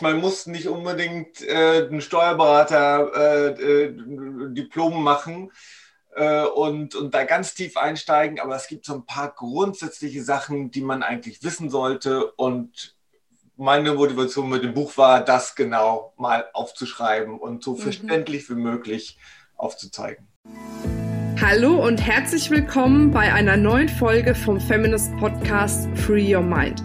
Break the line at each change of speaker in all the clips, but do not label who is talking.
Man muss nicht unbedingt äh, einen Steuerberater äh, äh, Diplom machen äh, und, und da ganz tief einsteigen, aber es gibt so ein paar grundsätzliche Sachen, die man eigentlich wissen sollte. Und meine Motivation mit dem Buch war, das genau mal aufzuschreiben und so mhm. verständlich wie möglich aufzuzeigen.
Hallo und herzlich willkommen bei einer neuen Folge vom Feminist Podcast Free Your Mind.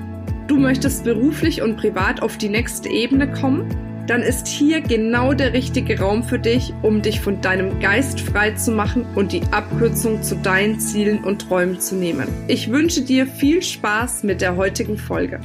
Du möchtest beruflich und privat auf die nächste Ebene kommen? Dann ist hier genau der richtige Raum für dich, um dich von deinem Geist frei zu machen und die Abkürzung zu deinen Zielen und Träumen zu nehmen. Ich wünsche dir viel Spaß mit der heutigen Folge.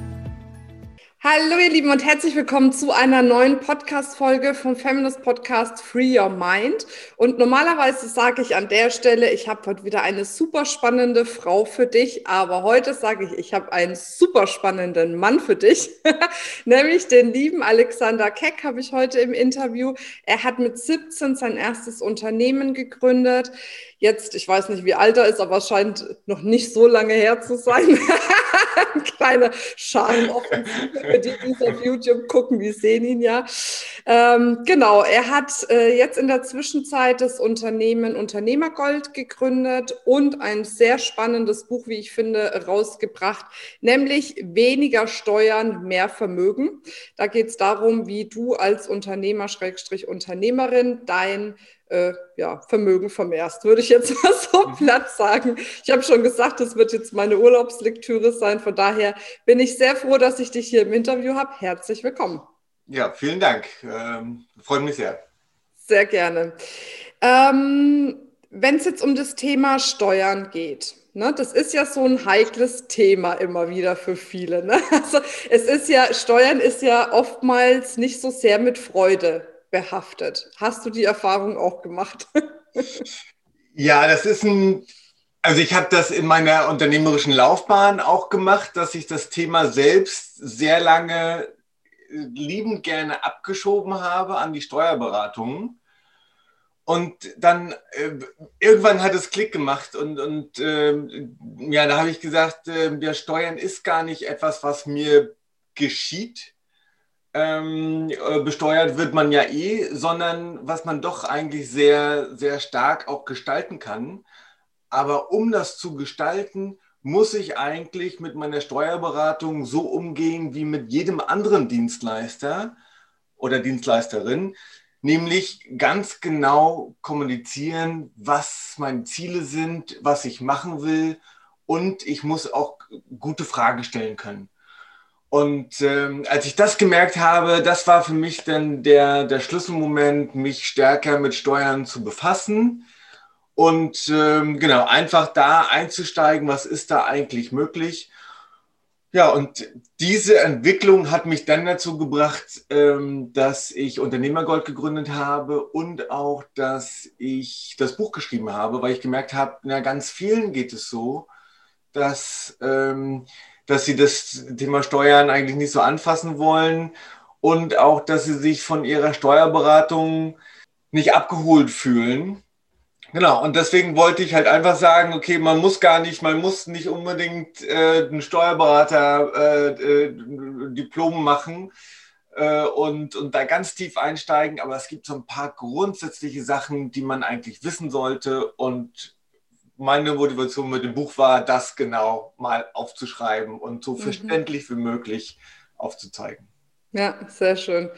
Hallo ihr Lieben und herzlich willkommen zu einer neuen Podcast-Folge vom Feminist Podcast Free Your Mind. Und normalerweise sage ich an der Stelle, ich habe heute wieder eine super spannende Frau für dich, aber heute sage ich, ich habe einen super spannenden Mann für dich, nämlich den lieben Alexander Keck habe ich heute im Interview. Er hat mit 17 sein erstes Unternehmen gegründet. Jetzt, ich weiß nicht, wie alt er ist, aber es scheint noch nicht so lange her zu sein. Kleine Schaloffensive für die, die auf YouTube gucken, die sehen ihn ja. Ähm, genau, er hat äh, jetzt in der Zwischenzeit das Unternehmen Unternehmergold gegründet und ein sehr spannendes Buch, wie ich finde, rausgebracht, nämlich Weniger Steuern, mehr Vermögen. Da geht es darum, wie du als Unternehmer, Schrägstrich Unternehmerin, dein äh, ja, Vermögen vermehrst, würde ich jetzt mal so mhm. platt sagen. Ich habe schon gesagt, das wird jetzt meine Urlaubslektüre sein. Von daher bin ich sehr froh, dass ich dich hier im Interview habe. Herzlich willkommen.
Ja, vielen Dank. Ähm, freut mich sehr.
Sehr gerne. Ähm, Wenn es jetzt um das Thema Steuern geht, Ne, das ist ja so ein heikles Thema immer wieder für viele. Ne? Also es ist ja, Steuern ist ja oftmals nicht so sehr mit Freude behaftet. Hast du die Erfahrung auch gemacht?
ja, das ist ein, also ich habe das in meiner unternehmerischen Laufbahn auch gemacht, dass ich das Thema selbst sehr lange liebend gerne abgeschoben habe an die Steuerberatung. Und dann äh, irgendwann hat es Klick gemacht und, und äh, ja, da habe ich gesagt, äh, der Steuern ist gar nicht etwas, was mir geschieht, ähm, äh, besteuert wird man ja eh, sondern was man doch eigentlich sehr, sehr stark auch gestalten kann. Aber um das zu gestalten, muss ich eigentlich mit meiner Steuerberatung so umgehen wie mit jedem anderen Dienstleister oder Dienstleisterin, nämlich ganz genau kommunizieren, was meine Ziele sind, was ich machen will und ich muss auch gute Fragen stellen können. Und ähm, als ich das gemerkt habe, das war für mich dann der, der Schlüsselmoment, mich stärker mit Steuern zu befassen und ähm, genau einfach da einzusteigen, was ist da eigentlich möglich. Ja, und diese Entwicklung hat mich dann dazu gebracht, ähm, dass ich Unternehmergold gegründet habe und auch, dass ich das Buch geschrieben habe, weil ich gemerkt habe, na, ganz vielen geht es so, dass ähm, dass sie das Thema Steuern eigentlich nicht so anfassen wollen und auch, dass sie sich von ihrer Steuerberatung nicht abgeholt fühlen. Genau, und deswegen wollte ich halt einfach sagen, okay, man muss gar nicht, man muss nicht unbedingt äh, einen Steuerberater äh, äh, Diplom machen äh, und, und da ganz tief einsteigen, aber es gibt so ein paar grundsätzliche Sachen, die man eigentlich wissen sollte und meine Motivation mit dem Buch war, das genau mal aufzuschreiben und so mhm. verständlich wie möglich aufzuzeigen.
Ja, sehr schön.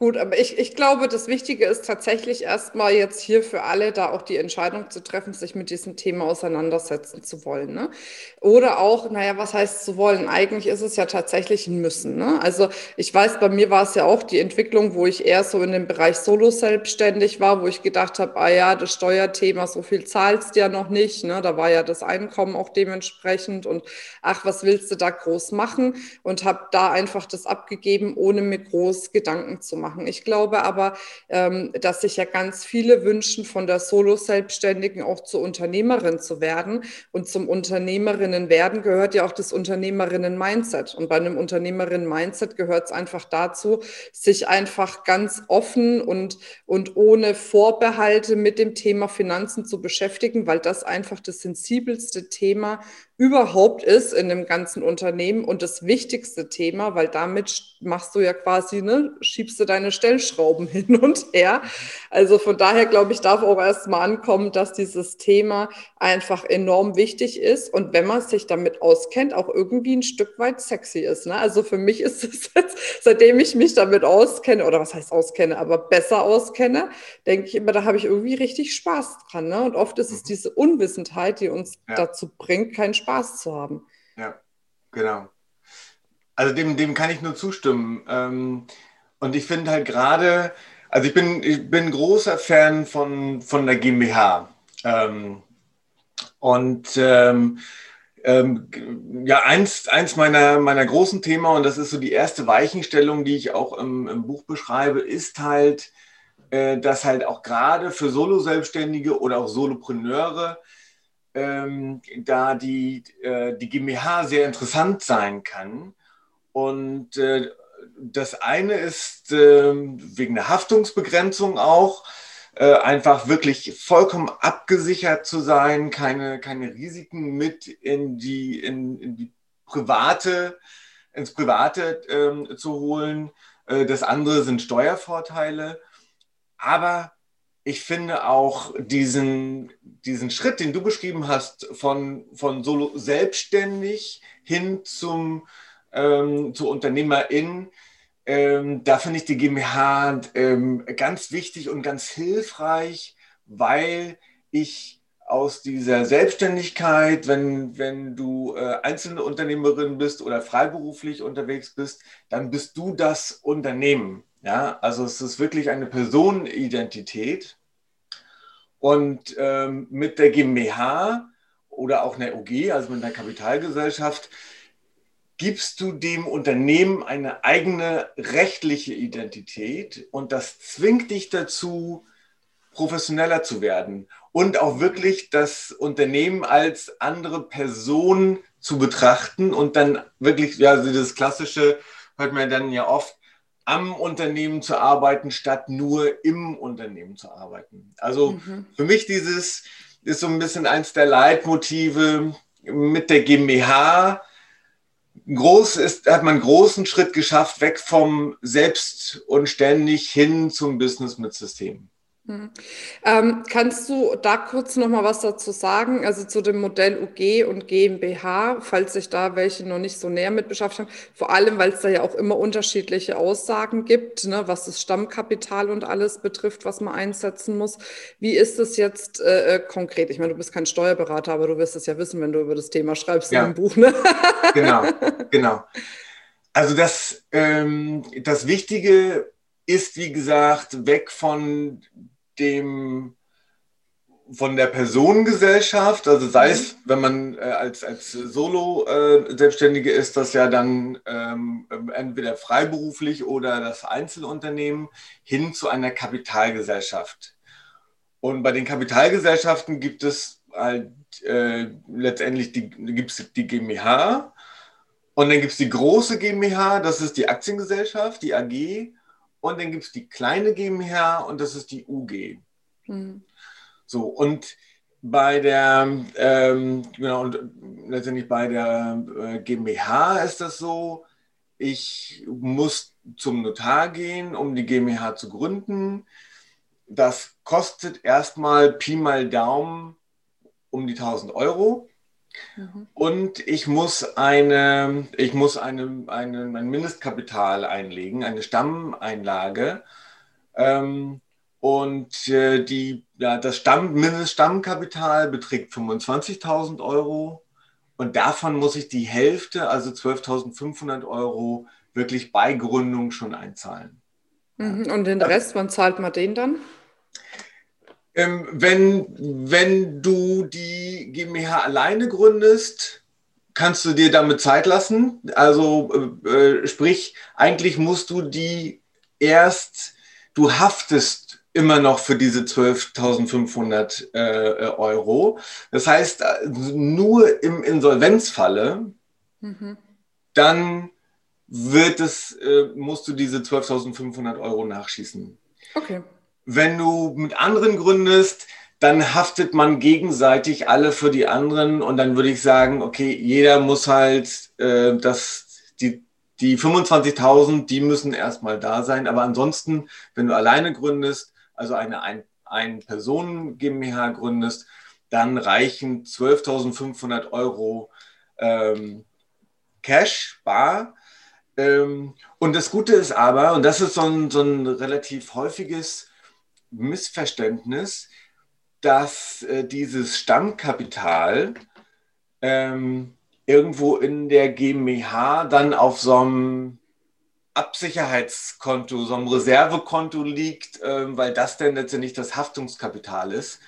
Gut, aber ich, ich glaube, das Wichtige ist tatsächlich erstmal jetzt hier für alle da auch die Entscheidung zu treffen, sich mit diesem Thema auseinandersetzen zu wollen. Ne? Oder auch, naja, was heißt zu wollen? Eigentlich ist es ja tatsächlich ein Müssen. Ne? Also ich weiß, bei mir war es ja auch die Entwicklung, wo ich eher so in dem Bereich Solo selbstständig war, wo ich gedacht habe, ah ja, das Steuerthema, so viel zahlst du ja noch nicht. Ne? Da war ja das Einkommen auch dementsprechend und ach, was willst du da groß machen? Und habe da einfach das abgegeben, ohne mir groß Gedanken zu machen machen. Ich glaube aber, ähm, dass sich ja ganz viele wünschen, von der Solo-Selbstständigen auch zur Unternehmerin zu werden. Und zum Unternehmerinnen werden gehört ja auch das Unternehmerinnen-Mindset. Und bei einem Unternehmerinnen-Mindset gehört es einfach dazu, sich einfach ganz offen und, und ohne Vorbehalte mit dem Thema Finanzen zu beschäftigen, weil das einfach das sensibelste Thema überhaupt ist in dem ganzen Unternehmen und das wichtigste Thema, weil damit machst du ja quasi, ne, schiebst du deine Stellschrauben hin und her. Also von daher glaube ich, darf auch erstmal ankommen, dass dieses Thema einfach enorm wichtig ist und wenn man sich damit auskennt, auch irgendwie ein Stück weit sexy ist. Ne? Also für mich ist es jetzt, seitdem ich mich damit auskenne, oder was heißt auskenne, aber besser auskenne, denke ich immer, da habe ich irgendwie richtig Spaß dran. Ne? Und oft ist es mhm. diese Unwissenheit, die uns ja. dazu bringt, keinen Spaß Spaß zu haben.
Ja, genau. Also dem, dem kann ich nur zustimmen. Ähm, und ich finde halt gerade, also ich bin, ich bin großer Fan von, von der GmbH. Ähm, und ähm, ähm, ja, eins, eins meiner, meiner großen Themen, und das ist so die erste Weichenstellung, die ich auch im, im Buch beschreibe, ist halt, äh, dass halt auch gerade für Solo-Selbstständige oder auch Solopreneure ähm, da die, äh, die GmbH sehr interessant sein kann. Und äh, das eine ist äh, wegen der Haftungsbegrenzung auch, äh, einfach wirklich vollkommen abgesichert zu sein, keine, keine Risiken mit in die, in, in die private, ins Private ähm, zu holen. Äh, das andere sind Steuervorteile. Aber ich finde auch diesen, diesen Schritt, den du beschrieben hast, von, von solo selbstständig hin zum, ähm, zur Unternehmerin, ähm, da finde ich die GmbH ähm, ganz wichtig und ganz hilfreich, weil ich aus dieser Selbstständigkeit, wenn, wenn du äh, einzelne Unternehmerin bist oder freiberuflich unterwegs bist, dann bist du das Unternehmen. Ja, also es ist wirklich eine Personenidentität. Und ähm, mit der GmbH oder auch einer OG, also mit einer Kapitalgesellschaft, gibst du dem Unternehmen eine eigene rechtliche Identität und das zwingt dich dazu, professioneller zu werden und auch wirklich das Unternehmen als andere Person zu betrachten und dann wirklich, ja, also das klassische hört man dann ja oft, am Unternehmen zu arbeiten, statt nur im Unternehmen zu arbeiten. Also mhm. für mich dieses ist so ein bisschen eins der Leitmotive mit der GmbH. Groß ist, hat man einen großen Schritt geschafft, weg vom Selbst und ständig hin zum Business mit Systemen.
Hm. Ähm, kannst du da kurz noch mal was dazu sagen, also zu dem Modell UG und GmbH, falls sich da welche noch nicht so näher mit beschäftigt haben, vor allem, weil es da ja auch immer unterschiedliche Aussagen gibt, ne, was das Stammkapital und alles betrifft, was man einsetzen muss. Wie ist es jetzt äh, äh konkret? Ich meine, du bist kein Steuerberater, aber du wirst es ja wissen, wenn du über das Thema schreibst ja. in dem Buch. Ne?
Genau, genau. Also das, ähm, das Wichtige ist, wie gesagt, weg von dem von der Personengesellschaft, also sei es, mhm. wenn man äh, als, als Solo-Selbstständige äh, ist, das ja dann ähm, entweder freiberuflich oder das Einzelunternehmen, hin zu einer Kapitalgesellschaft. Und bei den Kapitalgesellschaften gibt es halt äh, letztendlich die, gibt's die GmbH und dann gibt es die große GmbH, das ist die Aktiengesellschaft, die AG und dann gibt es die kleine GmbH und das ist die UG. Mhm. So, und bei der, ähm, genau, und letztendlich bei der äh, GmbH ist das so, ich muss zum Notar gehen, um die GmbH zu gründen. Das kostet erstmal Pi mal Daumen um die 1000 Euro. Mhm. Und ich muss, eine, ich muss eine, eine, ein Mindestkapital einlegen, eine Stammeinlage. Ähm, und äh, die, ja, das Stamm, Mindeststammkapital beträgt 25.000 Euro. Und davon muss ich die Hälfte, also 12.500 Euro, wirklich bei Gründung schon einzahlen.
Mhm. Und den Rest, wann zahlt man den dann?
Ähm, wenn, wenn du die GmbH alleine gründest, kannst du dir damit Zeit lassen. Also äh, äh, sprich, eigentlich musst du die erst, du haftest immer noch für diese 12.500 äh, Euro. Das heißt, nur im Insolvenzfalle, mhm. dann wird es, äh, musst du diese 12.500 Euro nachschießen.
Okay.
Wenn du mit anderen gründest, dann haftet man gegenseitig alle für die anderen und dann würde ich sagen, okay, jeder muss halt äh, das, die, die 25.000, die müssen erstmal da sein. Aber ansonsten, wenn du alleine gründest, also eine ein, ein Personen GmbH gründest, dann reichen 12.500 Euro ähm, Cash, bar. Ähm, und das Gute ist aber, und das ist so ein, so ein relativ häufiges Missverständnis, dass äh, dieses Stammkapital ähm, irgendwo in der GmbH dann auf so einem Absicherheitskonto, so einem Reservekonto liegt, ähm, weil das dann letztendlich das Haftungskapital ist.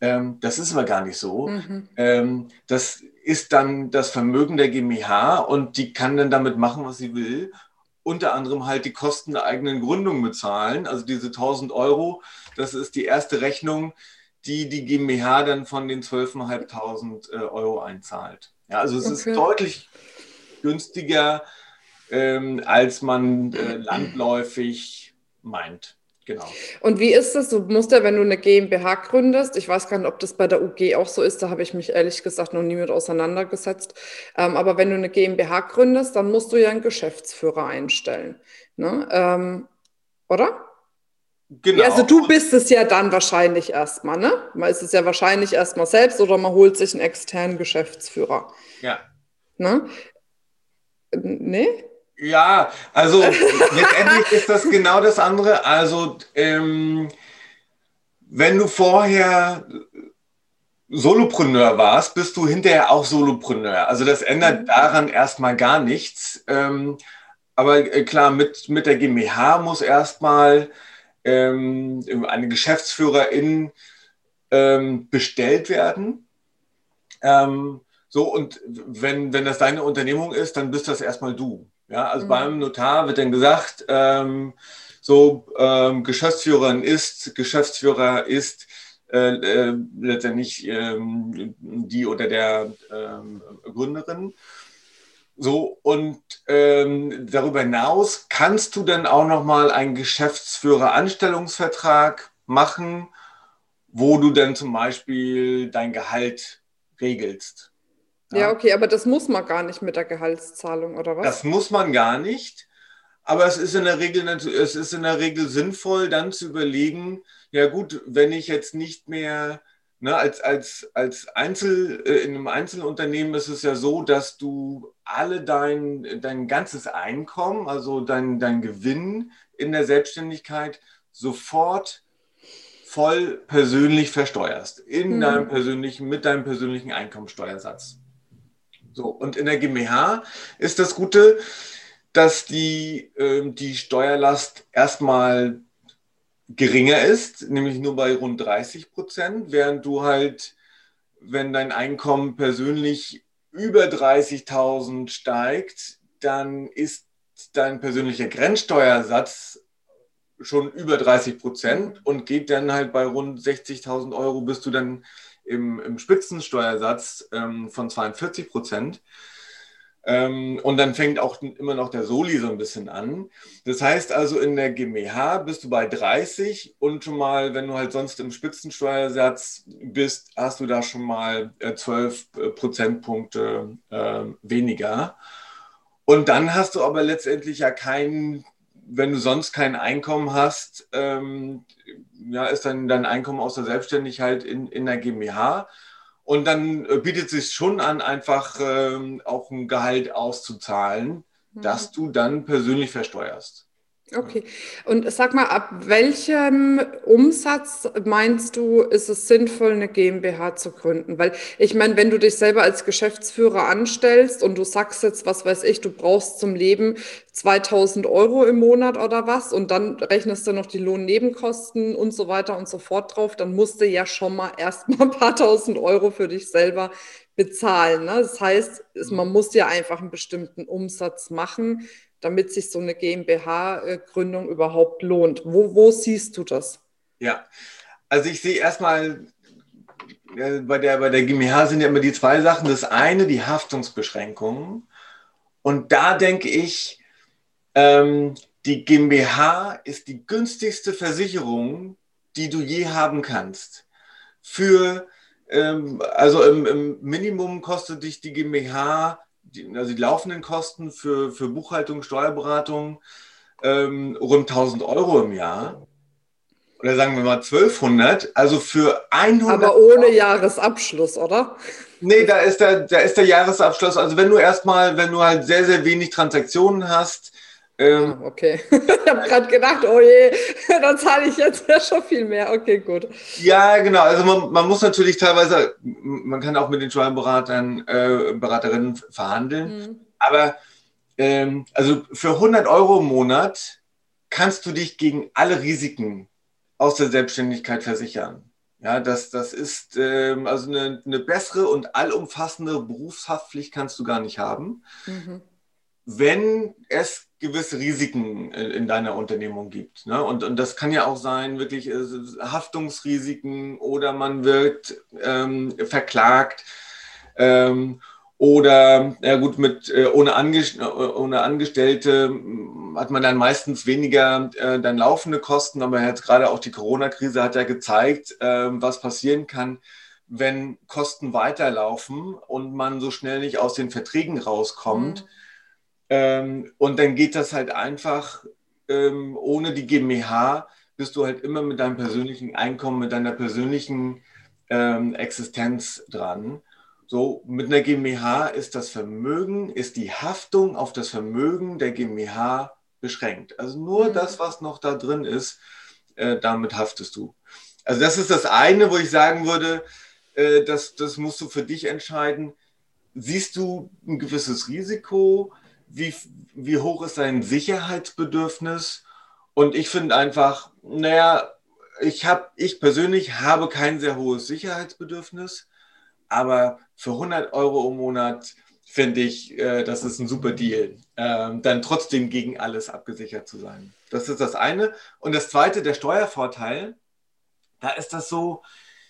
Ähm, das ist aber gar nicht so. Mhm. Ähm, das ist dann das Vermögen der GmbH und die kann dann damit machen, was sie will. Unter anderem halt die Kosten der eigenen Gründung bezahlen. Also diese 1000 Euro, das ist die erste Rechnung, die die GmbH dann von den 12.500 äh, Euro einzahlt. Ja, also es okay. ist deutlich günstiger, ähm, als man äh, landläufig meint. Genau.
Und wie ist das? Du musst ja, wenn du eine GmbH gründest, ich weiß gar nicht, ob das bei der UG auch so ist, da habe ich mich ehrlich gesagt noch nie mit auseinandergesetzt. Ähm, aber wenn du eine GmbH gründest, dann musst du ja einen Geschäftsführer einstellen. Ne? Ähm, oder? Genau. Also du bist es ja dann wahrscheinlich erstmal, ne? Man ist es ja wahrscheinlich erstmal selbst oder man holt sich einen externen Geschäftsführer.
Ja.
Ne? Nee?
Ja, also letztendlich ist das genau das andere. Also ähm, wenn du vorher Solopreneur warst, bist du hinterher auch Solopreneur. Also das ändert mhm. daran erstmal gar nichts. Ähm, aber äh, klar, mit, mit der GmbH muss erstmal ähm, eine Geschäftsführerin ähm, bestellt werden. Ähm, so, und wenn, wenn das deine Unternehmung ist, dann bist das erstmal du. Ja, also mhm. beim Notar wird dann gesagt, ähm, so ähm, Geschäftsführerin ist, Geschäftsführer ist äh, äh, letztendlich ähm, die oder der ähm, Gründerin. So, und ähm, darüber hinaus kannst du dann auch nochmal einen Geschäftsführer-Anstellungsvertrag machen, wo du dann zum Beispiel dein Gehalt regelst.
Ja. ja, okay, aber das muss man gar nicht mit der Gehaltszahlung, oder was?
Das muss man gar nicht. Aber es ist in der Regel, es ist in der Regel sinnvoll, dann zu überlegen, ja gut, wenn ich jetzt nicht mehr Ne, als, als, als Einzel, äh, in einem Einzelunternehmen ist es ja so, dass du alle dein, dein ganzes Einkommen, also dein, dein Gewinn in der Selbstständigkeit sofort voll persönlich versteuerst. In mhm. deinem persönlichen, mit deinem persönlichen Einkommensteuersatz. So, und in der GmbH ist das Gute, dass die, äh, die Steuerlast erstmal geringer ist, nämlich nur bei rund 30 Prozent, während du halt, wenn dein Einkommen persönlich über 30.000 steigt, dann ist dein persönlicher Grenzsteuersatz schon über 30 Prozent und geht dann halt bei rund 60.000 Euro bist du dann im, im Spitzensteuersatz ähm, von 42 Prozent. Ähm, und dann fängt auch immer noch der Soli so ein bisschen an. Das heißt also, in der GmbH bist du bei 30 und schon mal, wenn du halt sonst im Spitzensteuersatz bist, hast du da schon mal 12 äh, Prozentpunkte äh, weniger. Und dann hast du aber letztendlich ja kein, wenn du sonst kein Einkommen hast, ähm, ja, ist dann dein Einkommen aus der Selbstständigkeit in, in der GmbH. Und dann äh, bietet es sich schon an, einfach ähm, auch ein Gehalt auszuzahlen, mhm. das du dann persönlich versteuerst.
Okay. Und sag mal, ab welchem Umsatz meinst du, ist es sinnvoll, eine GmbH zu gründen? Weil ich meine, wenn du dich selber als Geschäftsführer anstellst und du sagst jetzt, was weiß ich, du brauchst zum Leben 2000 Euro im Monat oder was und dann rechnest du noch die Lohnnebenkosten und so weiter und so fort drauf, dann musst du ja schon mal erstmal ein paar tausend Euro für dich selber bezahlen. Ne? Das heißt, man muss ja einfach einen bestimmten Umsatz machen damit sich so eine GmbH-Gründung überhaupt lohnt. Wo, wo siehst du das?
Ja, also ich sehe erstmal, bei der, bei der GmbH sind ja immer die zwei Sachen. Das eine, die Haftungsbeschränkungen. Und da denke ich, ähm, die GmbH ist die günstigste Versicherung, die du je haben kannst. für, ähm, also im, im, Minimum kostet dich die GmbH, die, also die laufenden Kosten für, für Buchhaltung, Steuerberatung ähm, rund 1000 Euro im Jahr. Oder sagen wir mal 1200, also für 100.
Aber ohne Jahresabschluss, oder?
Nee, da ist der, da ist der Jahresabschluss. Also wenn du erstmal, wenn du halt sehr, sehr wenig Transaktionen hast,
ähm, ah, okay. ich habe gerade gedacht, oh je, dann zahle ich jetzt ja schon viel mehr. Okay, gut.
Ja, genau. Also man, man muss natürlich teilweise, man kann auch mit den Steuerberatern, äh, Beraterinnen verhandeln. Mhm. Aber ähm, also für 100 Euro im Monat kannst du dich gegen alle Risiken aus der Selbstständigkeit versichern. Ja, das, das ist ähm, also eine, eine, bessere und allumfassende Berufshaftpflicht kannst du gar nicht haben. Mhm. Wenn es gewisse Risiken in deiner Unternehmung gibt. Ne? Und, und das kann ja auch sein, wirklich äh, Haftungsrisiken oder man wird ähm, verklagt. Ähm, oder, ja gut, mit, äh, ohne, Angest ohne Angestellte hm, hat man dann meistens weniger äh, dann laufende Kosten, aber jetzt gerade auch die Corona-Krise hat ja gezeigt, äh, was passieren kann, wenn Kosten weiterlaufen und man so schnell nicht aus den Verträgen rauskommt. Mhm ähm, und dann geht das halt einfach ähm, ohne die GmbH, bist du halt immer mit deinem persönlichen Einkommen, mit deiner persönlichen ähm, Existenz dran. So, mit einer GmbH ist das Vermögen, ist die Haftung auf das Vermögen der GmbH beschränkt. Also nur mhm. das, was noch da drin ist, äh, damit haftest du. Also das ist das eine, wo ich sagen würde, äh, das, das musst du für dich entscheiden. Siehst du ein gewisses Risiko? Wie, wie hoch ist dein Sicherheitsbedürfnis? Und ich finde einfach, naja, ich habe, ich persönlich habe kein sehr hohes Sicherheitsbedürfnis, aber für 100 Euro im Monat finde ich, äh, das ist ein super Deal, äh, dann trotzdem gegen alles abgesichert zu sein. Das ist das eine. Und das zweite, der Steuervorteil, da ist das so,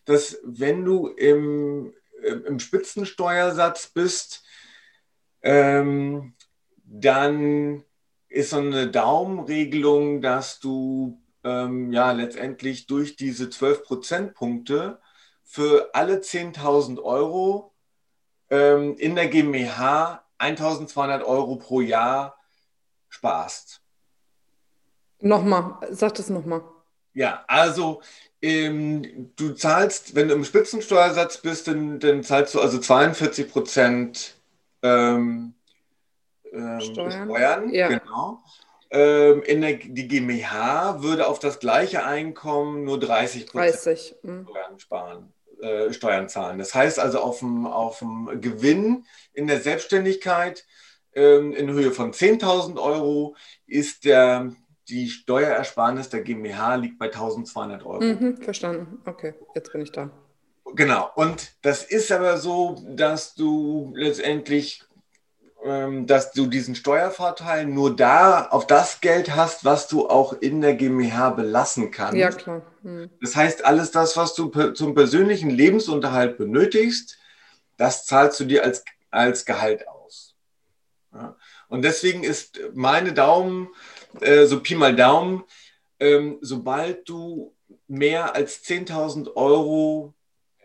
dass wenn du im, im Spitzensteuersatz bist, ähm, dann ist so eine Daumenregelung, dass du ähm, ja letztendlich durch diese 12 Prozentpunkte für alle 10.000 Euro ähm, in der GmbH 1.200 Euro pro Jahr sparst.
Nochmal, sag das nochmal.
Ja, also ähm, du zahlst, wenn du im Spitzensteuersatz bist, dann, dann zahlst du also 42 Prozent ähm, ähm, Steuern. Steuern ja. genau. Ähm, in der, die GmbH würde auf das gleiche Einkommen nur 30
Prozent hm.
Steuern sparen. Äh, Steuern zahlen. Das heißt also auf dem, auf dem Gewinn in der Selbstständigkeit ähm, in Höhe von 10.000 Euro ist der, die Steuerersparnis der GmbH liegt bei 1.200 Euro.
Mhm, verstanden. Okay, jetzt bin ich da.
Genau. Und das ist aber so, dass du letztendlich dass du diesen Steuervorteil nur da auf das Geld hast, was du auch in der GmbH belassen kannst.
Ja, klar. Hm.
Das heißt, alles das, was du zum persönlichen Lebensunterhalt benötigst, das zahlst du dir als, als Gehalt aus. Ja? Und deswegen ist meine Daumen, äh, so Pi mal Daumen, ähm, sobald du mehr als 10.000 Euro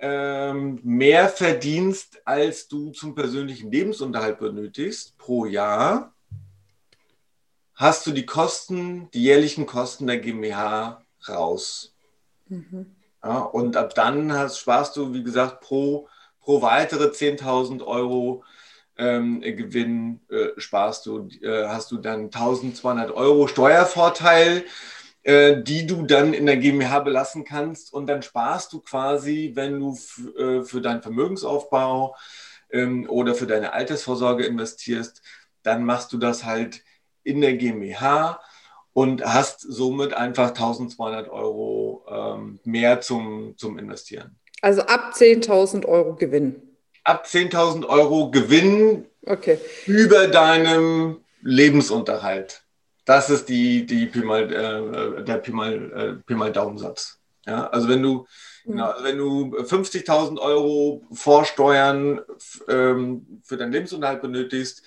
ähm, mehr verdienst, als du zum persönlichen Lebensunterhalt benötigst pro Jahr, hast du die Kosten, die jährlichen Kosten der GmbH raus. Mhm. Ja, und ab dann hast, sparst du, wie gesagt, pro, pro weitere 10.000 Euro ähm, Gewinn äh, sparst du, äh, hast du dann 1.200 Euro Steuervorteil die du dann in der GmbH belassen kannst und dann sparst du quasi, wenn du äh, für deinen Vermögensaufbau ähm, oder für deine Altersvorsorge investierst, dann machst du das halt in der GmbH und hast somit einfach 1200 Euro ähm, mehr zum, zum Investieren.
Also ab 10.000 Euro Gewinn.
Ab 10.000 Euro Gewinn
okay.
über deinem Lebensunterhalt. Das ist die, die Pi mal, äh, der Pi mal, äh, Pi mal Daumensatz. Ja, also wenn du, mhm. genau, wenn du 50.000 Euro Vorsteuern ähm, für deinen Lebensunterhalt benötigst,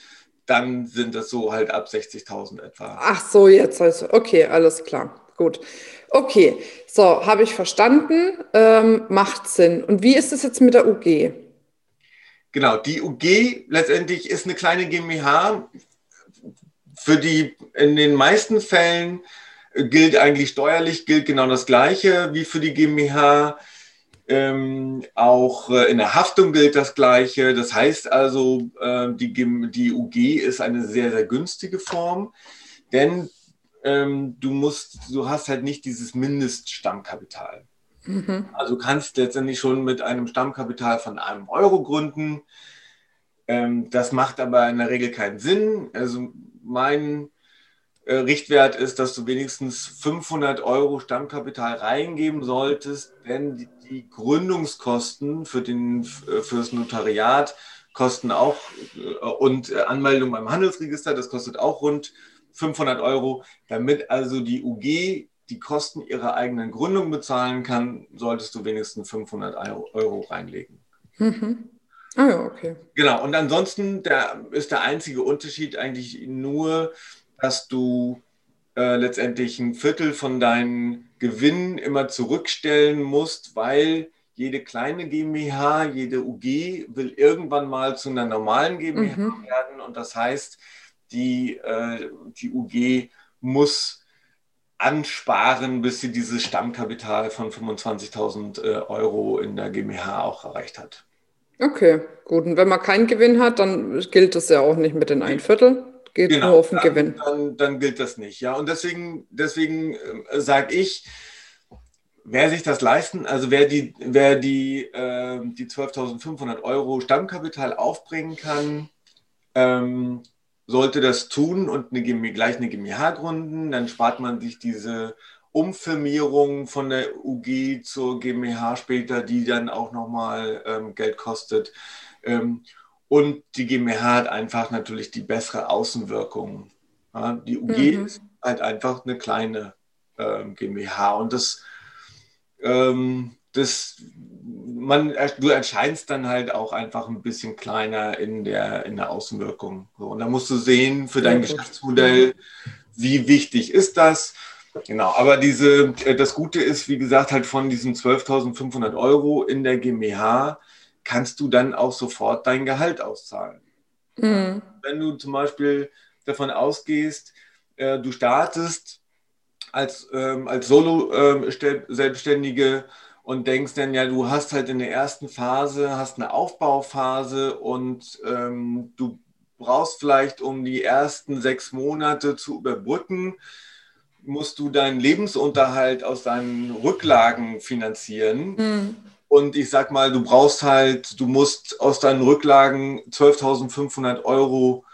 dann sind das so halt ab 60.000 etwa.
Ach so, jetzt also, okay, alles klar. gut. Okay, so, habe ich verstanden. Ähm, macht Sinn. Und wie ist es jetzt mit der UG?
Genau, die UG letztendlich ist eine kleine GmbH. Für die in den meisten Fällen gilt eigentlich steuerlich, gilt genau das Gleiche wie für die GmbH. Ähm, auch äh, in der Haftung gilt das Gleiche. Das heißt also, äh, die, die UG ist eine sehr, sehr günstige Form, denn ähm, du musst, du hast halt nicht dieses Mindeststammkapital. Mhm. Also kannst letztendlich schon mit einem Stammkapital von einem Euro gründen. Ähm, das macht aber in der Regel keinen Sinn. Also mein äh, Richtwert ist, dass du wenigstens 500 Euro Stammkapital reingeben solltest, denn die, die Gründungskosten für, den, für das Notariat kosten auch äh, und äh, Anmeldung beim Handelsregister, das kostet auch rund 500 Euro. Damit also die UG die Kosten ihrer eigenen Gründung bezahlen kann, solltest du wenigstens 500 Euro reinlegen. Mhm. Ah ja, okay. Genau, und ansonsten der, ist der einzige Unterschied eigentlich nur, dass du äh, letztendlich ein Viertel von deinen Gewinnen immer zurückstellen musst, weil jede kleine GmbH, jede UG will irgendwann mal zu einer normalen GmbH mhm. werden. Und das heißt, die, äh, die UG muss ansparen, bis sie dieses Stammkapital von 25.000 äh, Euro in der GmbH auch erreicht hat.
Okay, gut. Und wenn man keinen Gewinn hat, dann gilt das ja auch nicht mit den ein Viertel. Geht genau, nur auf den
dann,
Gewinn.
Dann, dann, gilt das nicht. Ja, und deswegen, deswegen äh, sage ich, wer sich das leisten, also wer die, wer die, äh, die 12.500 Euro Stammkapital aufbringen kann, ähm, sollte das tun und eine, gleich eine GmbH gründen, dann spart man sich diese Umfirmierung von der UG zur GmbH später, die dann auch nochmal ähm, Geld kostet. Ähm, und die GmbH hat einfach natürlich die bessere Außenwirkung. Ja, die UG mhm. ist halt einfach eine kleine ähm, GmbH und das, ähm, das man, du erscheinst dann halt auch einfach ein bisschen kleiner in der, in der Außenwirkung. So, und da musst du sehen für dein Geschäftsmodell, wie wichtig ist das. Genau, aber diese, äh, das Gute ist, wie gesagt, halt von diesen 12.500 Euro in der GmbH kannst du dann auch sofort dein Gehalt auszahlen. Mhm. Wenn du zum Beispiel davon ausgehst, äh, du startest als, ähm, als Solo-Selbstständige ähm, und denkst dann, ja, du hast halt in der ersten Phase, hast eine Aufbauphase und ähm, du brauchst vielleicht, um die ersten sechs Monate zu überbrücken, musst du deinen Lebensunterhalt aus deinen Rücklagen finanzieren. Mhm. Und ich sag mal, du brauchst halt, du musst aus deinen Rücklagen 12.500 Euro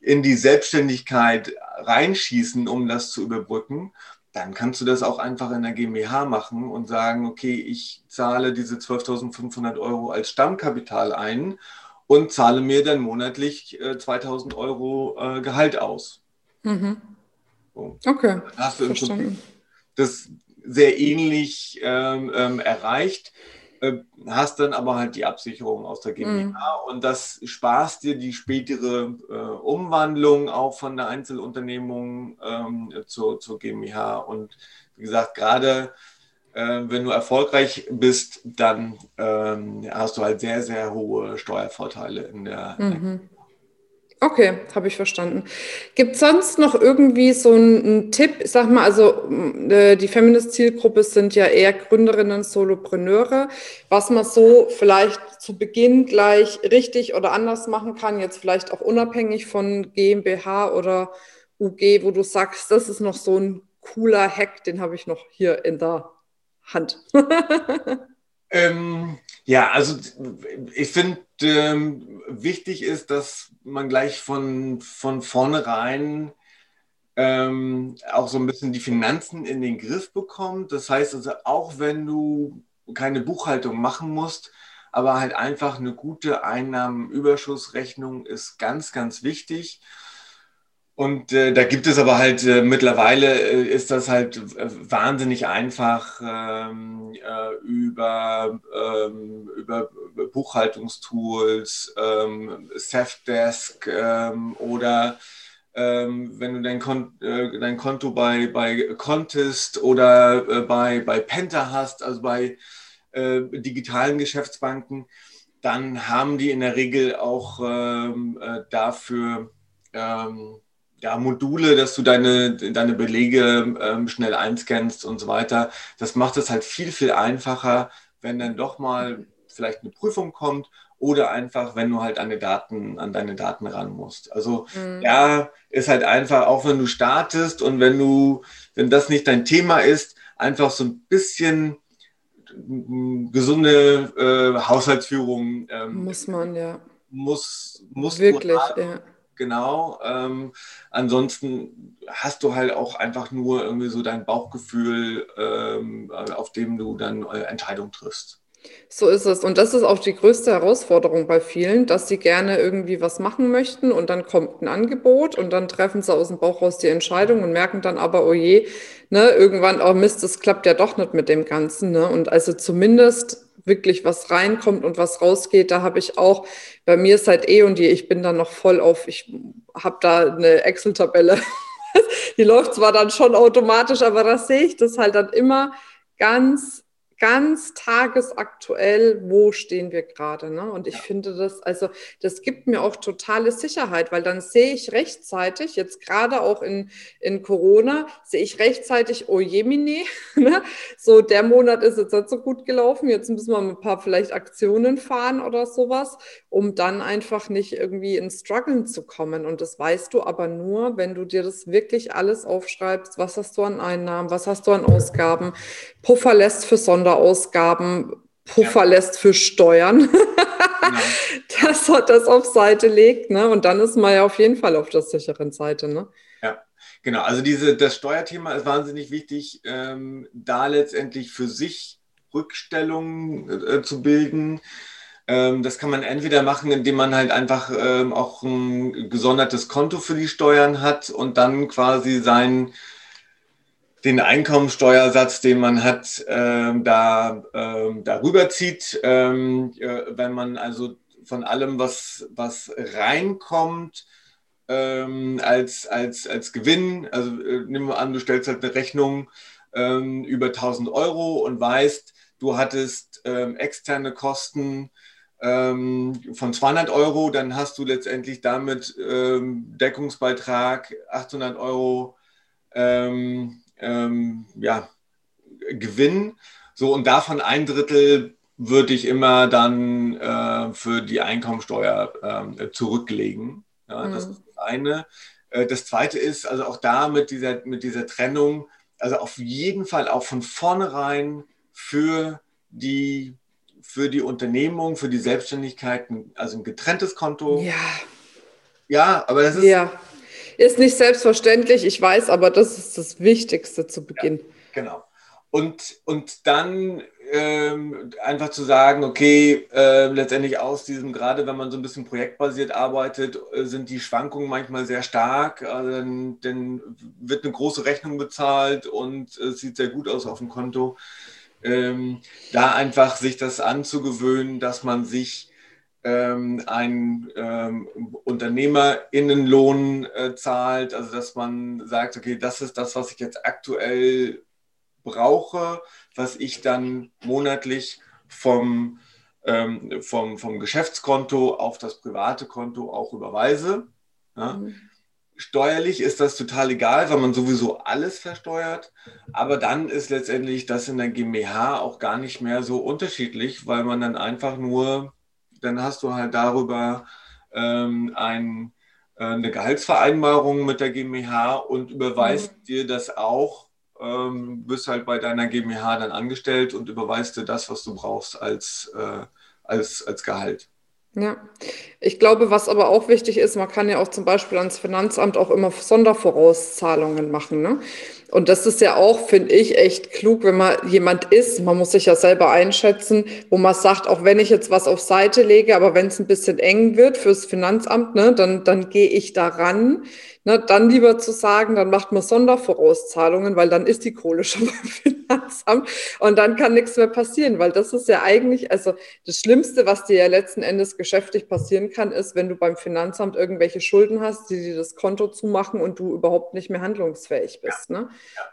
in die Selbstständigkeit reinschießen, um das zu überbrücken dann kannst du das auch einfach in der GmbH machen und sagen, okay, ich zahle diese 12.500 Euro als Stammkapital ein und zahle mir dann monatlich äh, 2.000 Euro äh, Gehalt aus. Mhm. So. Okay. Dann hast du im Prinzip das sehr ähnlich ähm, ähm, erreicht. Äh, hast dann aber halt die Absicherung aus der GmbH mhm. und das sparst dir die spätere äh, Umwandlung auch von der Einzelunternehmung ähm, zur, zur GmbH. Und wie gesagt, gerade äh, wenn du erfolgreich bist, dann ähm, hast du halt sehr, sehr hohe Steuervorteile in der, mhm. in der
Okay, habe ich verstanden. Gibt es sonst noch irgendwie so einen, Tipp? Ich sag mal, also äh, die Feminist-Zielgruppe sind ja eher Gründerinnen, Solopreneure, was man so vielleicht zu Beginn gleich richtig oder anders machen kann, jetzt vielleicht auch unabhängig von GmbH oder UG, wo du sagst, das ist noch so ein cooler Hack, den habe ich noch hier in der Hand.
ähm, ja, also ich finde, ähm, wichtig ist, dass man gleich von, von vornherein ähm, auch so ein bisschen die Finanzen in den Griff bekommt. Das heißt also, auch wenn du keine Buchhaltung machen musst, aber halt einfach eine gute Einnahmenüberschussrechnung ist ganz, ganz wichtig. Und äh, da gibt es aber halt äh, mittlerweile äh, ist das halt äh, wahnsinnig einfach ähm, äh, über, ähm, über Buchhaltungstools, ähm, Safdesk ähm, oder ähm, wenn du dein, Kon äh, dein Konto bei, bei Contest oder bei, bei Penta hast, also bei digitalen Geschäftsbanken, dann haben die in der Regel auch ähm, äh, dafür ja, Module, dass du deine, deine Belege ähm, schnell einscannst und so weiter. Das macht es halt viel, viel einfacher, wenn dann doch mal vielleicht eine Prüfung kommt oder einfach, wenn du halt an, Daten, an deine Daten ran musst. Also mhm. ja, ist halt einfach, auch wenn du startest und wenn du, wenn das nicht dein Thema ist, einfach so ein bisschen gesunde äh, Haushaltsführung
ähm, muss man ja
muss muss
wirklich ja.
Genau ähm, ansonsten hast du halt auch einfach nur irgendwie so dein Bauchgefühl ähm, auf dem du dann Entscheidungen triffst
so ist es. Und das ist auch die größte Herausforderung bei vielen, dass sie gerne irgendwie was machen möchten und dann kommt ein Angebot und dann treffen sie aus dem Bauch raus die Entscheidung und merken dann aber, oh je, ne, irgendwann, oh Mist, das klappt ja doch nicht mit dem Ganzen. Ne? Und also zumindest wirklich was reinkommt und was rausgeht, da habe ich auch, bei mir ist halt eh und je, ich bin da noch voll auf, ich habe da eine Excel-Tabelle. die läuft zwar dann schon automatisch, aber da sehe ich das halt dann immer ganz ganz tagesaktuell, wo stehen wir gerade. Ne? Und ich ja. finde das, also das gibt mir auch totale Sicherheit, weil dann sehe ich rechtzeitig, jetzt gerade auch in, in Corona, sehe ich rechtzeitig, oh Jemine, ne? so der Monat ist jetzt nicht so gut gelaufen, jetzt müssen wir ein paar vielleicht Aktionen fahren oder sowas, um dann einfach nicht irgendwie ins Struggeln zu kommen. Und das weißt du aber nur, wenn du dir das wirklich alles aufschreibst, was hast du an Einnahmen, was hast du an Ausgaben, Puffer lässt für Sonder Sonderausgaben Puffer ja. lässt für Steuern, genau. dass er das auf Seite legt. Ne? Und dann ist man ja auf jeden Fall auf der sicheren Seite. Ne?
Ja, genau. Also diese, das Steuerthema ist wahnsinnig wichtig, ähm, da letztendlich für sich Rückstellungen äh, zu bilden. Ähm, das kann man entweder machen, indem man halt einfach ähm, auch ein gesondertes Konto für die Steuern hat und dann quasi sein den Einkommensteuersatz, den man hat, ähm, da ähm, darüber zieht. Ähm, äh, wenn man also von allem, was, was reinkommt, ähm, als, als, als Gewinn, also äh, nehmen wir an, du stellst halt eine Rechnung ähm, über 1000 Euro und weißt, du hattest ähm, externe Kosten von 200 Euro, dann hast du letztendlich damit Deckungsbeitrag 800 Euro ähm, ähm, ja, Gewinn. So, und davon ein Drittel würde ich immer dann äh, für die Einkommensteuer äh, zurücklegen. Ja, mhm. Das ist das eine. Äh, das zweite ist, also auch da mit dieser, mit dieser Trennung, also auf jeden Fall auch von vornherein für die, für die Unternehmung, für die Selbstständigkeit, also ein getrenntes Konto.
Ja.
Ja, aber das ist,
ja. Ist nicht selbstverständlich, ich weiß, aber das ist das Wichtigste zu Beginn. Ja,
genau. Und, und dann ähm, einfach zu sagen, okay, äh, letztendlich aus diesem, gerade wenn man so ein bisschen projektbasiert arbeitet, äh, sind die Schwankungen manchmal sehr stark. Also dann, dann, wird eine große Rechnung bezahlt und es sieht sehr gut aus auf dem Konto. Ähm, da einfach sich das anzugewöhnen, dass man sich ähm, ein ähm, Unternehmerinnenlohn äh, zahlt, also dass man sagt, okay, das ist das, was ich jetzt aktuell brauche, was ich dann monatlich vom, ähm, vom, vom Geschäftskonto auf das private Konto auch überweise. Ja. Mhm. Steuerlich ist das total egal, weil man sowieso alles versteuert. Aber dann ist letztendlich das in der GmbH auch gar nicht mehr so unterschiedlich, weil man dann einfach nur dann hast du halt darüber ähm, ein, äh, eine Gehaltsvereinbarung mit der GmbH und überweist mhm. dir das auch. Ähm, bist halt bei deiner GmbH dann angestellt und überweist dir das, was du brauchst als, äh, als, als Gehalt.
Ja, ich glaube, was aber auch wichtig ist, man kann ja auch zum Beispiel ans Finanzamt auch immer Sondervorauszahlungen machen. Ne? Und das ist ja auch, finde ich, echt klug, wenn man jemand ist, man muss sich ja selber einschätzen, wo man sagt, auch wenn ich jetzt was auf Seite lege, aber wenn es ein bisschen eng wird fürs Finanzamt, ne, dann, dann gehe ich daran. Ne, dann lieber zu sagen, dann macht man Sondervorauszahlungen, weil dann ist die Kohle schon beim Finanzamt und dann kann nichts mehr passieren, weil das ist ja eigentlich, also das Schlimmste, was dir ja letzten Endes geschäftlich passieren kann, ist, wenn du beim Finanzamt irgendwelche Schulden hast, die dir das Konto zumachen und du überhaupt nicht mehr handlungsfähig bist. Ne?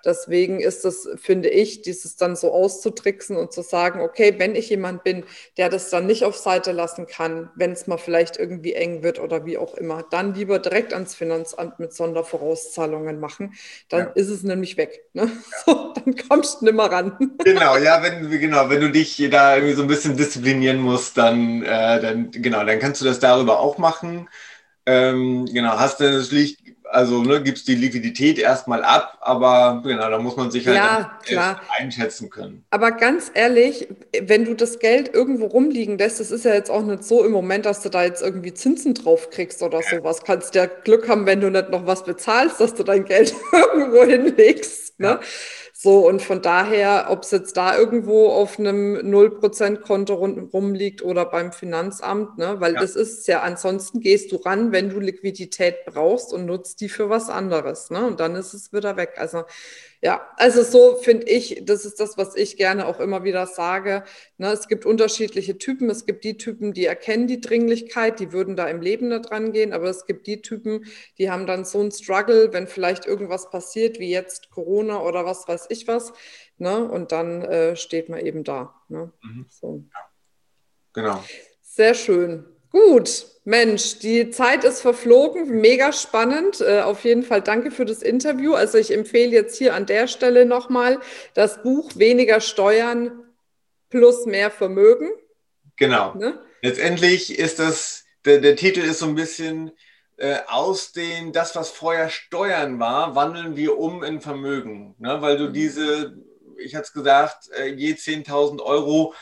Deswegen ist das, finde ich, dieses dann so auszutricksen und zu sagen, okay, wenn ich jemand bin, der das dann nicht auf Seite lassen kann, wenn es mal vielleicht irgendwie eng wird oder wie auch immer, dann lieber direkt ans Finanzamt mit Sondervorauszahlungen machen. Dann ja. ist es nämlich weg. Ne? Ja. So, dann kommst du nicht mehr ran.
Genau, ja, wenn, genau, wenn du dich da irgendwie so ein bisschen disziplinieren musst, dann, äh, dann, genau, dann kannst du das darüber auch machen. Ähm, genau, hast du natürlich also ne, gibst die Liquidität erstmal ab, aber genau, da muss man sich halt
ja,
einschätzen können.
Aber ganz ehrlich, wenn du das Geld irgendwo rumliegen lässt, das ist ja jetzt auch nicht so im Moment, dass du da jetzt irgendwie Zinsen drauf kriegst oder ja. sowas. Kannst ja Glück haben, wenn du nicht noch was bezahlst, dass du dein Geld irgendwo hinlegst. Ne? Ja. So, und von daher, ob es jetzt da irgendwo auf einem 0%-Konto rumliegt oder beim Finanzamt, ne? weil ja. das ist ja, ansonsten gehst du ran, wenn du Liquidität brauchst und nutzt die für was anderes. Ne? Und dann ist es wieder weg. Also ja, also so finde ich, das ist das, was ich gerne auch immer wieder sage. Ne, es gibt unterschiedliche Typen. Es gibt die Typen, die erkennen die Dringlichkeit, die würden da im Leben da dran gehen, aber es gibt die Typen, die haben dann so einen Struggle, wenn vielleicht irgendwas passiert, wie jetzt Corona oder was weiß ich was. Ne, und dann äh, steht man eben da. Ne? Mhm. So.
Genau.
Sehr schön. Gut, Mensch, die Zeit ist verflogen, mega spannend. Äh, auf jeden Fall danke für das Interview. Also ich empfehle jetzt hier an der Stelle nochmal das Buch Weniger Steuern plus mehr Vermögen.
Genau. Ne? Letztendlich ist das, der, der Titel ist so ein bisschen äh, aus den, das, was vorher Steuern war, wandeln wir um in Vermögen. Ne? Weil du mhm. diese, ich hatte es gesagt, äh, je 10.000 Euro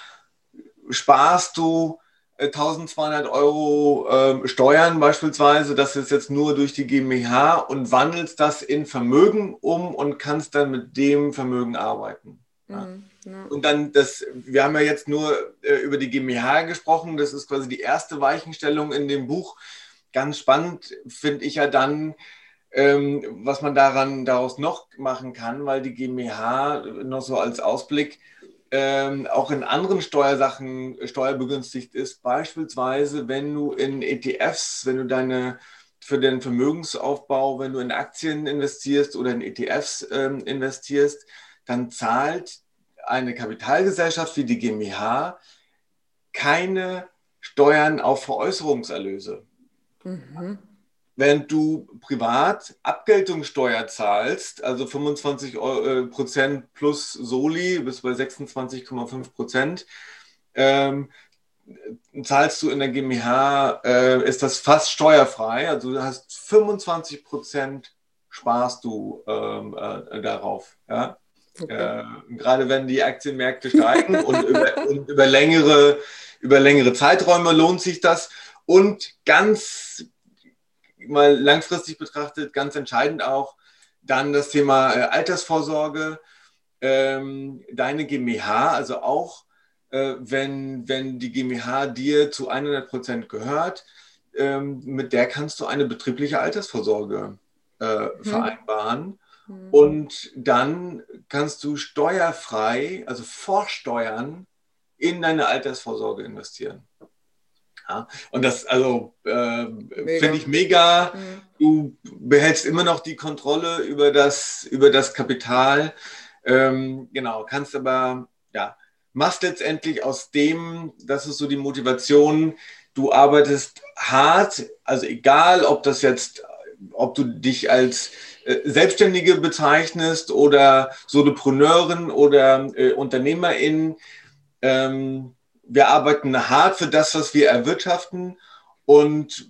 sparst du 1200 Euro äh, Steuern beispielsweise, das ist jetzt nur durch die GmbH und wandelst das in Vermögen um und kannst dann mit dem Vermögen arbeiten. Ja. Mhm, ja. Und dann das, wir haben ja jetzt nur äh, über die GmbH gesprochen, das ist quasi die erste Weichenstellung in dem Buch. Ganz spannend finde ich ja dann, ähm, was man daran daraus noch machen kann, weil die GmbH noch so als Ausblick ähm, auch in anderen Steuersachen steuerbegünstigt ist. Beispielsweise, wenn du in ETFs, wenn du deine für den Vermögensaufbau, wenn du in Aktien investierst oder in ETFs ähm, investierst, dann zahlt eine Kapitalgesellschaft wie die GmbH keine Steuern auf Veräußerungserlöse. Mhm während du privat Abgeltungssteuer zahlst, also 25 äh, Prozent plus Soli bis bei 26,5 Prozent, ähm, zahlst du in der GmbH, äh, ist das fast steuerfrei. Also du hast 25 Prozent sparst du ähm, äh, darauf. Ja? Okay. Äh, gerade wenn die Aktienmärkte steigen und, über, und über, längere, über längere Zeiträume lohnt sich das. Und ganz mal langfristig betrachtet ganz entscheidend auch. Dann das Thema äh, Altersvorsorge, ähm, deine GmbH, also auch äh, wenn, wenn die GmbH dir zu 100 Prozent gehört, ähm, mit der kannst du eine betriebliche Altersvorsorge äh, mhm. vereinbaren. Mhm. Und dann kannst du steuerfrei, also vorsteuern, in deine Altersvorsorge investieren. Ja, und das also äh, finde ich mega. Mhm. Du behältst immer noch die Kontrolle über das, über das Kapital. Ähm, genau, kannst aber, ja, machst letztendlich aus dem, das ist so die Motivation, du arbeitest hart, also egal, ob das jetzt, ob du dich als äh, Selbstständige bezeichnest oder Solopreneurin oder äh, Unternehmerin, ähm, wir arbeiten hart für das, was wir erwirtschaften. Und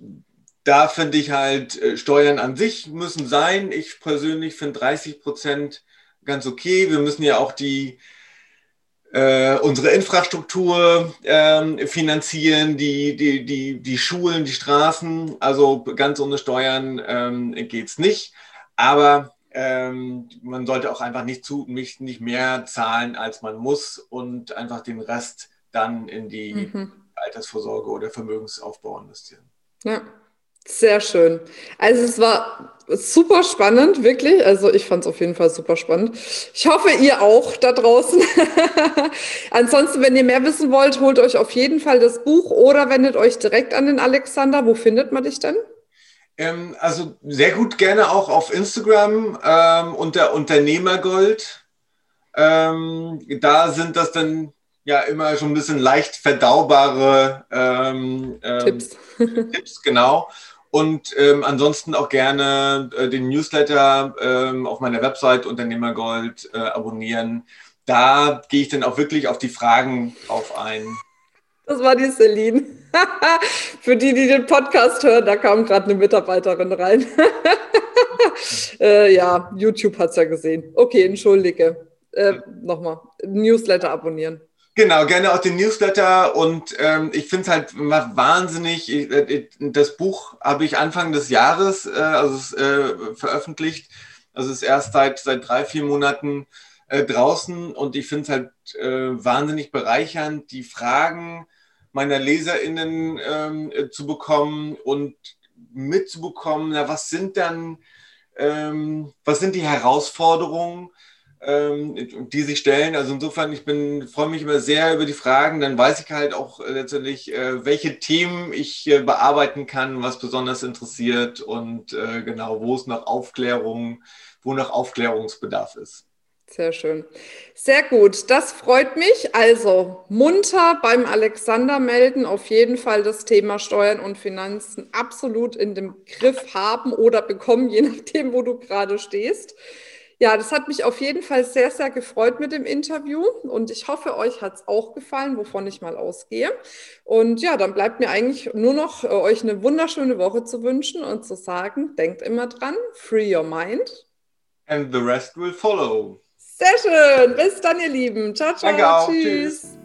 da finde ich halt, äh, Steuern an sich müssen sein. Ich persönlich finde 30 Prozent ganz okay. Wir müssen ja auch die, äh, unsere Infrastruktur äh, finanzieren, die, die, die, die Schulen, die Straßen. Also ganz ohne Steuern ähm, geht es nicht. Aber ähm, man sollte auch einfach nicht, zu, nicht, nicht mehr zahlen, als man muss und einfach den Rest dann in die mhm. Altersvorsorge oder Vermögensaufbau investieren.
Ja, Sehr schön. Also es war super spannend, wirklich. Also ich fand es auf jeden Fall super spannend. Ich hoffe, ihr auch da draußen. Ansonsten, wenn ihr mehr wissen wollt, holt euch auf jeden Fall das Buch oder wendet euch direkt an den Alexander. Wo findet man dich denn?
Ähm, also sehr gut gerne auch auf Instagram ähm, unter Unternehmergold. Ähm, da sind das dann ja immer schon ein bisschen leicht verdaubare ähm, ähm, Tipps. Tipps, genau. Und ähm, ansonsten auch gerne äh, den Newsletter ähm, auf meiner Website Unternehmergold äh, abonnieren. Da gehe ich dann auch wirklich auf die Fragen drauf ein.
Das war die Celine. Für die, die den Podcast hören, da kam gerade eine Mitarbeiterin rein. äh, ja, YouTube hat es ja gesehen. Okay, entschuldige. Äh, Nochmal, Newsletter abonnieren.
Genau, gerne auch den Newsletter und ähm, ich finde es halt wahnsinnig. Äh, das Buch habe ich Anfang des Jahres äh, also äh, veröffentlicht. Also es ist erst seit, seit drei, vier Monaten äh, draußen und ich finde es halt äh, wahnsinnig bereichernd, die Fragen meiner LeserInnen ähm, äh, zu bekommen und mitzubekommen, na, was sind dann, ähm, was sind die Herausforderungen? Ähm, die sich stellen. Also insofern, ich bin, freue mich immer sehr über die Fragen. Dann weiß ich halt auch letztendlich, äh, welche Themen ich äh, bearbeiten kann, was besonders interessiert und äh, genau, wo es noch Aufklärung, wo noch Aufklärungsbedarf ist.
Sehr schön. Sehr gut. Das freut mich. Also munter beim Alexander melden. Auf jeden Fall das Thema Steuern und Finanzen absolut in dem Griff haben oder bekommen, je nachdem, wo du gerade stehst. Ja, das hat mich auf jeden Fall sehr, sehr gefreut mit dem Interview und ich hoffe, euch hat es auch gefallen, wovon ich mal ausgehe. Und ja, dann bleibt mir eigentlich nur noch, äh, euch eine wunderschöne Woche zu wünschen und zu sagen, denkt immer dran, free your mind.
And the rest will follow.
Sehr schön. Bis dann, ihr Lieben. Ciao, ciao.
Danke auch. Tschüss. Tschüss.